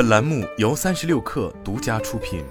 本栏目由三十六氪独家出品。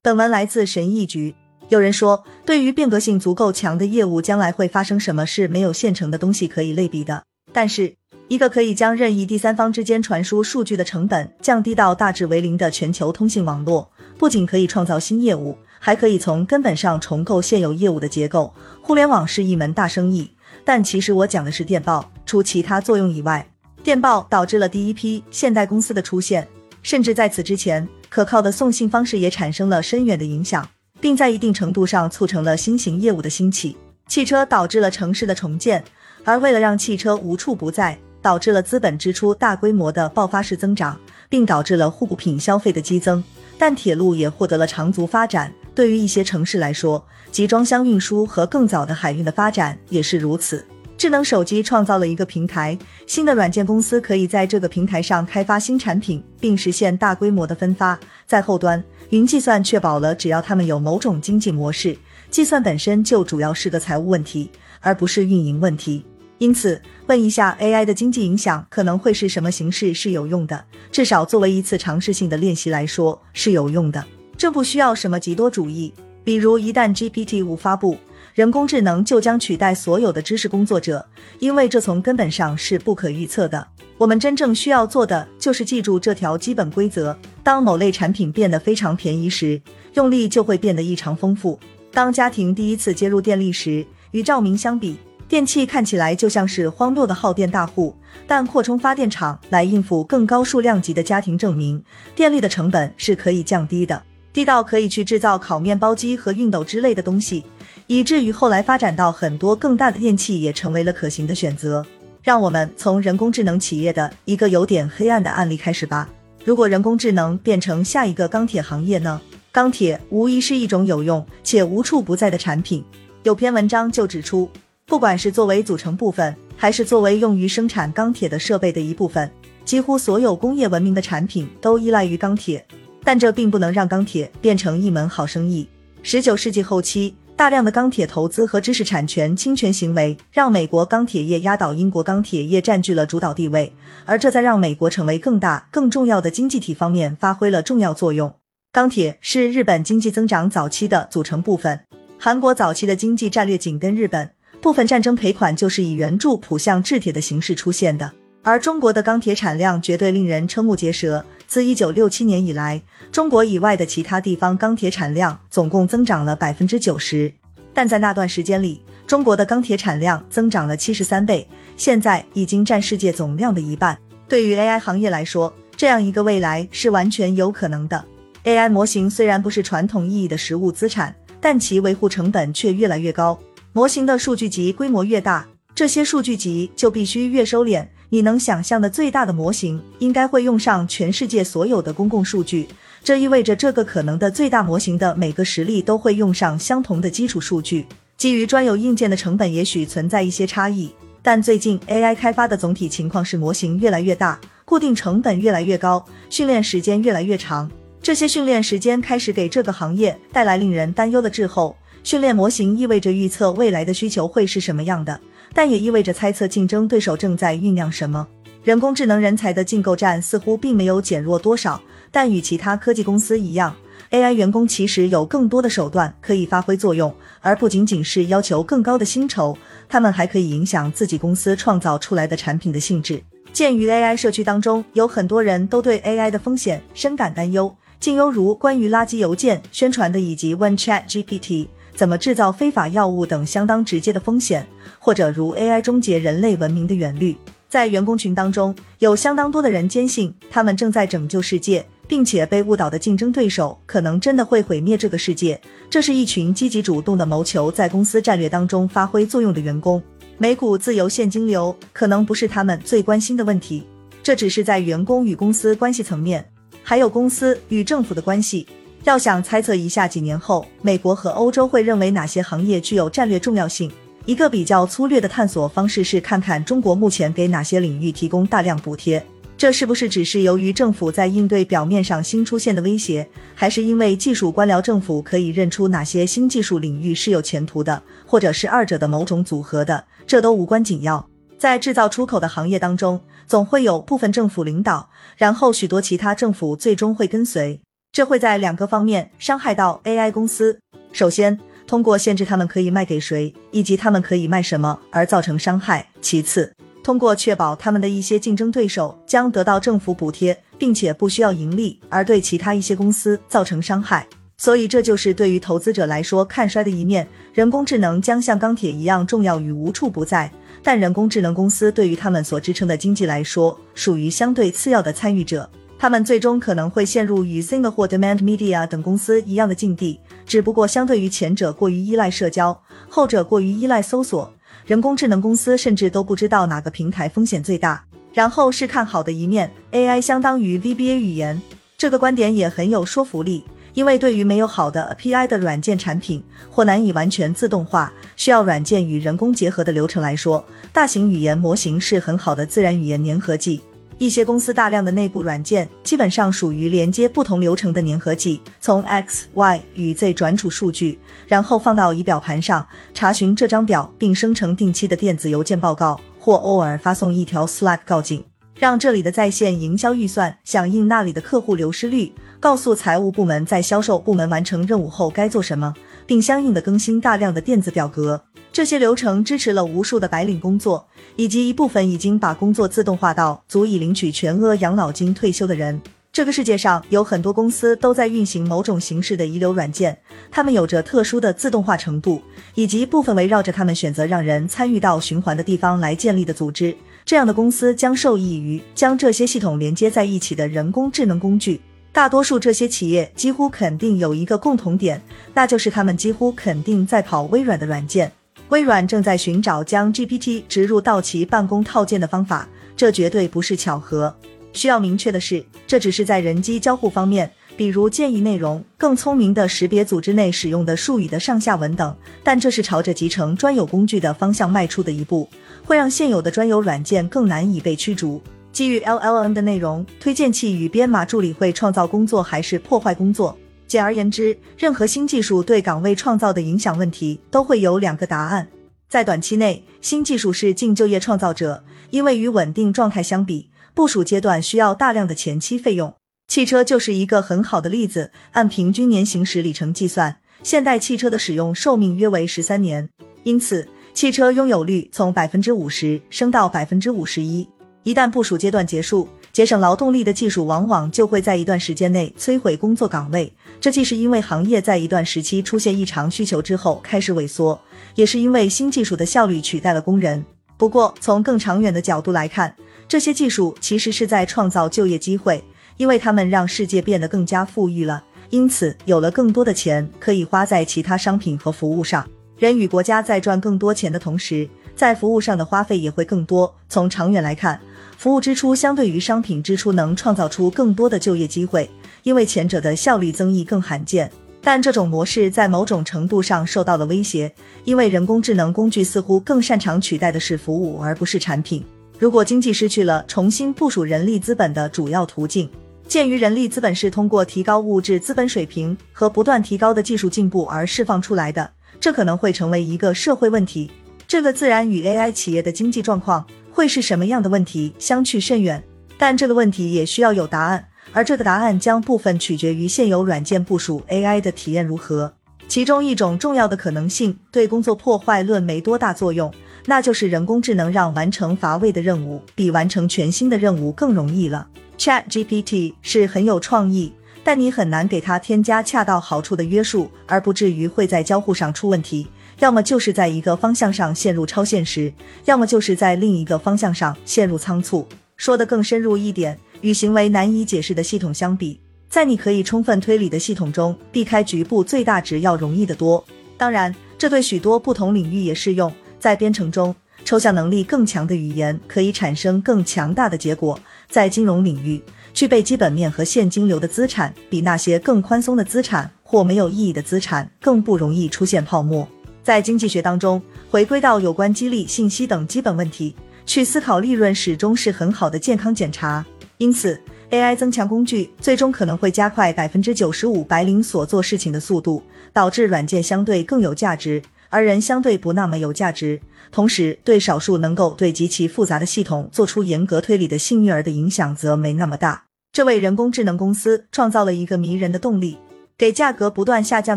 本文来自神意局。有人说，对于变革性足够强的业务，将来会发生什么是没有现成的东西可以类比的。但是，一个可以将任意第三方之间传输数据的成本降低到大致为零的全球通信网络，不仅可以创造新业务，还可以从根本上重构现有业务的结构。互联网是一门大生意，但其实我讲的是电报。除其他作用以外，电报导致了第一批现代公司的出现，甚至在此之前，可靠的送信方式也产生了深远的影响，并在一定程度上促成了新型业务的兴起。汽车导致了城市的重建，而为了让汽车无处不在。导致了资本支出大规模的爆发式增长，并导致了互补品消费的激增。但铁路也获得了长足发展。对于一些城市来说，集装箱运输和更早的海运的发展也是如此。智能手机创造了一个平台，新的软件公司可以在这个平台上开发新产品，并实现大规模的分发。在后端，云计算确保了只要他们有某种经济模式，计算本身就主要是个财务问题，而不是运营问题。因此，问一下 AI 的经济影响可能会是什么形式是有用的，至少作为一次尝试性的练习来说是有用的。这不需要什么极多主义，比如一旦 GPT 五发布，人工智能就将取代所有的知识工作者，因为这从根本上是不可预测的。我们真正需要做的就是记住这条基本规则：当某类产品变得非常便宜时，用力就会变得异常丰富。当家庭第一次接入电力时，与照明相比。电器看起来就像是荒谬的耗电大户，但扩充发电厂来应付更高数量级的家庭，证明电力的成本是可以降低的，低到可以去制造烤面包机和熨斗之类的东西，以至于后来发展到很多更大的电器也成为了可行的选择。让我们从人工智能企业的一个有点黑暗的案例开始吧。如果人工智能变成下一个钢铁行业呢？钢铁无疑是一种有用且无处不在的产品。有篇文章就指出。不管是作为组成部分，还是作为用于生产钢铁的设备的一部分，几乎所有工业文明的产品都依赖于钢铁。但这并不能让钢铁变成一门好生意。十九世纪后期，大量的钢铁投资和知识产权侵权行为，让美国钢铁业压倒英国钢铁业，占据了主导地位。而这在让美国成为更大、更重要的经济体方面发挥了重要作用。钢铁是日本经济增长早期的组成部分。韩国早期的经济战略紧跟日本。部分战争赔款就是以援助浦项制铁的形式出现的，而中国的钢铁产量绝对令人瞠目结舌。自一九六七年以来，中国以外的其他地方钢铁产量总共增长了百分之九十，但在那段时间里，中国的钢铁产量增长了七十三倍，现在已经占世界总量的一半。对于 AI 行业来说，这样一个未来是完全有可能的。AI 模型虽然不是传统意义的实物资产，但其维护成本却越来越高。模型的数据集规模越大，这些数据集就必须越收敛。你能想象的最大的模型，应该会用上全世界所有的公共数据。这意味着这个可能的最大模型的每个实例都会用上相同的基础数据。基于专有硬件的成本也许存在一些差异，但最近 AI 开发的总体情况是模型越来越大，固定成本越来越高，训练时间越来越长。这些训练时间开始给这个行业带来令人担忧的滞后。训练模型意味着预测未来的需求会是什么样的，但也意味着猜测竞争对手正在酝酿什么。人工智能人才的竞购战似乎并没有减弱多少，但与其他科技公司一样，AI 员工其实有更多的手段可以发挥作用，而不仅仅是要求更高的薪酬，他们还可以影响自己公司创造出来的产品的性质。鉴于 AI 社区当中有很多人都对 AI 的风险深感担忧，竟犹如关于垃圾邮件宣传的，以及 When Chat GPT。怎么制造非法药物等相当直接的风险，或者如 AI 终结人类文明的远虑，在员工群当中，有相当多的人坚信他们正在拯救世界，并且被误导的竞争对手可能真的会毁灭这个世界。这是一群积极主动的谋求在公司战略当中发挥作用的员工。美股自由现金流可能不是他们最关心的问题，这只是在员工与公司关系层面，还有公司与政府的关系。要想猜测一下几年后美国和欧洲会认为哪些行业具有战略重要性，一个比较粗略的探索方式是看看中国目前给哪些领域提供大量补贴。这是不是只是由于政府在应对表面上新出现的威胁，还是因为技术官僚政府可以认出哪些新技术领域是有前途的，或者是二者的某种组合的？这都无关紧要。在制造出口的行业当中，总会有部分政府领导，然后许多其他政府最终会跟随。这会在两个方面伤害到 AI 公司。首先，通过限制他们可以卖给谁，以及他们可以卖什么而造成伤害；其次，通过确保他们的一些竞争对手将得到政府补贴，并且不需要盈利，而对其他一些公司造成伤害。所以，这就是对于投资者来说看衰的一面。人工智能将像钢铁一样重要与无处不在，但人工智能公司对于他们所支撑的经济来说，属于相对次要的参与者。他们最终可能会陷入与 s i n g a p o r e Demand Media 等公司一样的境地，只不过相对于前者过于依赖社交，后者过于依赖搜索。人工智能公司甚至都不知道哪个平台风险最大。然后是看好的一面，AI 相当于 VBA 语言，这个观点也很有说服力，因为对于没有好的 API 的软件产品或难以完全自动化、需要软件与人工结合的流程来说，大型语言模型是很好的自然语言粘合剂。一些公司大量的内部软件基本上属于连接不同流程的粘合剂，从 X、Y 与 Z 转储数据，然后放到仪表盘上查询这张表，并生成定期的电子邮件报告，或偶尔发送一条 Slack 告警，让这里的在线营销预算响应那里的客户流失率，告诉财务部门在销售部门完成任务后该做什么，并相应的更新大量的电子表格。这些流程支持了无数的白领工作，以及一部分已经把工作自动化到足以领取全额养老金退休的人。这个世界上有很多公司都在运行某种形式的遗留软件，它们有着特殊的自动化程度，以及部分围绕着他们选择让人参与到循环的地方来建立的组织。这样的公司将受益于将这些系统连接在一起的人工智能工具。大多数这些企业几乎肯定有一个共同点，那就是他们几乎肯定在跑微软的软件。微软正在寻找将 GPT 植入到其办公套件的方法，这绝对不是巧合。需要明确的是，这只是在人机交互方面，比如建议内容、更聪明的识别组织内使用的术语的上下文等。但这是朝着集成专有工具的方向迈出的一步，会让现有的专有软件更难以被驱逐。基于 LLM 的内容推荐器与编码助理会创造工作还是破坏工作？简而言之，任何新技术对岗位创造的影响问题都会有两个答案。在短期内，新技术是净就业创造者，因为与稳定状态相比，部署阶段需要大量的前期费用。汽车就是一个很好的例子。按平均年行驶里程计算，现代汽车的使用寿命约为十三年，因此汽车拥有率从百分之五十升到百分之五十一。一旦部署阶段结束，节省劳动力的技术往往就会在一段时间内摧毁工作岗位。这既是因为行业在一段时期出现异常需求之后开始萎缩，也是因为新技术的效率取代了工人。不过，从更长远的角度来看，这些技术其实是在创造就业机会，因为它们让世界变得更加富裕了，因此有了更多的钱可以花在其他商品和服务上。人与国家在赚更多钱的同时，在服务上的花费也会更多。从长远来看，服务支出相对于商品支出能创造出更多的就业机会。因为前者的效率增益更罕见，但这种模式在某种程度上受到了威胁，因为人工智能工具似乎更擅长取代的是服务而不是产品。如果经济失去了重新部署人力资本的主要途径，鉴于人力资本是通过提高物质资本水平和不断提高的技术进步而释放出来的，这可能会成为一个社会问题。这个自然与 AI 企业的经济状况会是什么样的问题相去甚远，但这个问题也需要有答案。而这个答案将部分取决于现有软件部署 AI 的体验如何。其中一种重要的可能性对工作破坏论没多大作用，那就是人工智能让完成乏味的任务比完成全新的任务更容易了。Chat GPT 是很有创意，但你很难给它添加恰到好处的约束，而不至于会在交互上出问题。要么就是在一个方向上陷入超现实，要么就是在另一个方向上陷入仓促。说得更深入一点。与行为难以解释的系统相比，在你可以充分推理的系统中，避开局部最大值要容易得多。当然，这对许多不同领域也适用。在编程中，抽象能力更强的语言可以产生更强大的结果。在金融领域，具备基本面和现金流的资产，比那些更宽松的资产或没有意义的资产更不容易出现泡沫。在经济学当中，回归到有关激励、信息等基本问题，去思考利润，始终是很好的健康检查。因此，AI 增强工具最终可能会加快百分之九十五白领所做事情的速度，导致软件相对更有价值。而人相对不那么有价值。同时，对少数能够对极其复杂的系统做出严格推理的幸运儿的影响则没那么大。这为人工智能公司创造了一个迷人的动力。给价格不断下降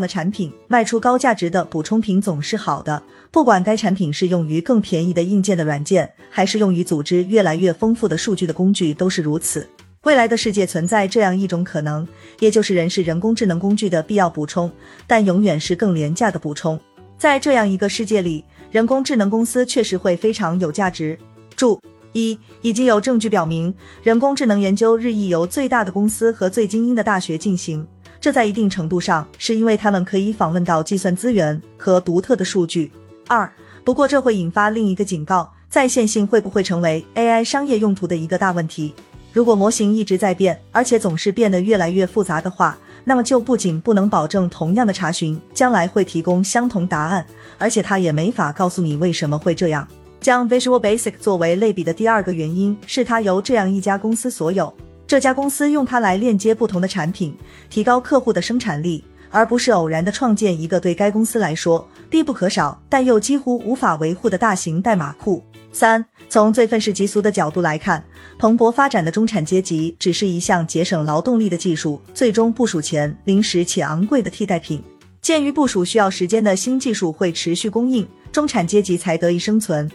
的产品卖出高价值的补充品总是好的，不管该产品是用于更便宜的硬件的软件，还是用于组织越来越丰富的数据的工具，都是如此。未来的世界存在这样一种可能，也就是人是人工智能工具的必要补充，但永远是更廉价的补充。在这样一个世界里，人工智能公司确实会非常有价值。注一：已经有证据表明，人工智能研究日益由最大的公司和最精英的大学进行。这在一定程度上是因为他们可以访问到计算资源和独特的数据。二，不过这会引发另一个警告：在线性会不会成为 AI 商业用途的一个大问题？如果模型一直在变，而且总是变得越来越复杂的话，那么就不仅不能保证同样的查询将来会提供相同答案，而且它也没法告诉你为什么会这样。将 Visual Basic 作为类比的第二个原因是它由这样一家公司所有。这家公司用它来链接不同的产品，提高客户的生产力，而不是偶然的创建一个对该公司来说必不可少但又几乎无法维护的大型代码库。三，从最愤世嫉俗的角度来看，蓬勃发展的中产阶级只是一项节省劳动力的技术最终部署前临时且昂贵的替代品。鉴于部署需要时间的新技术会持续供应，中产阶级才得以生存。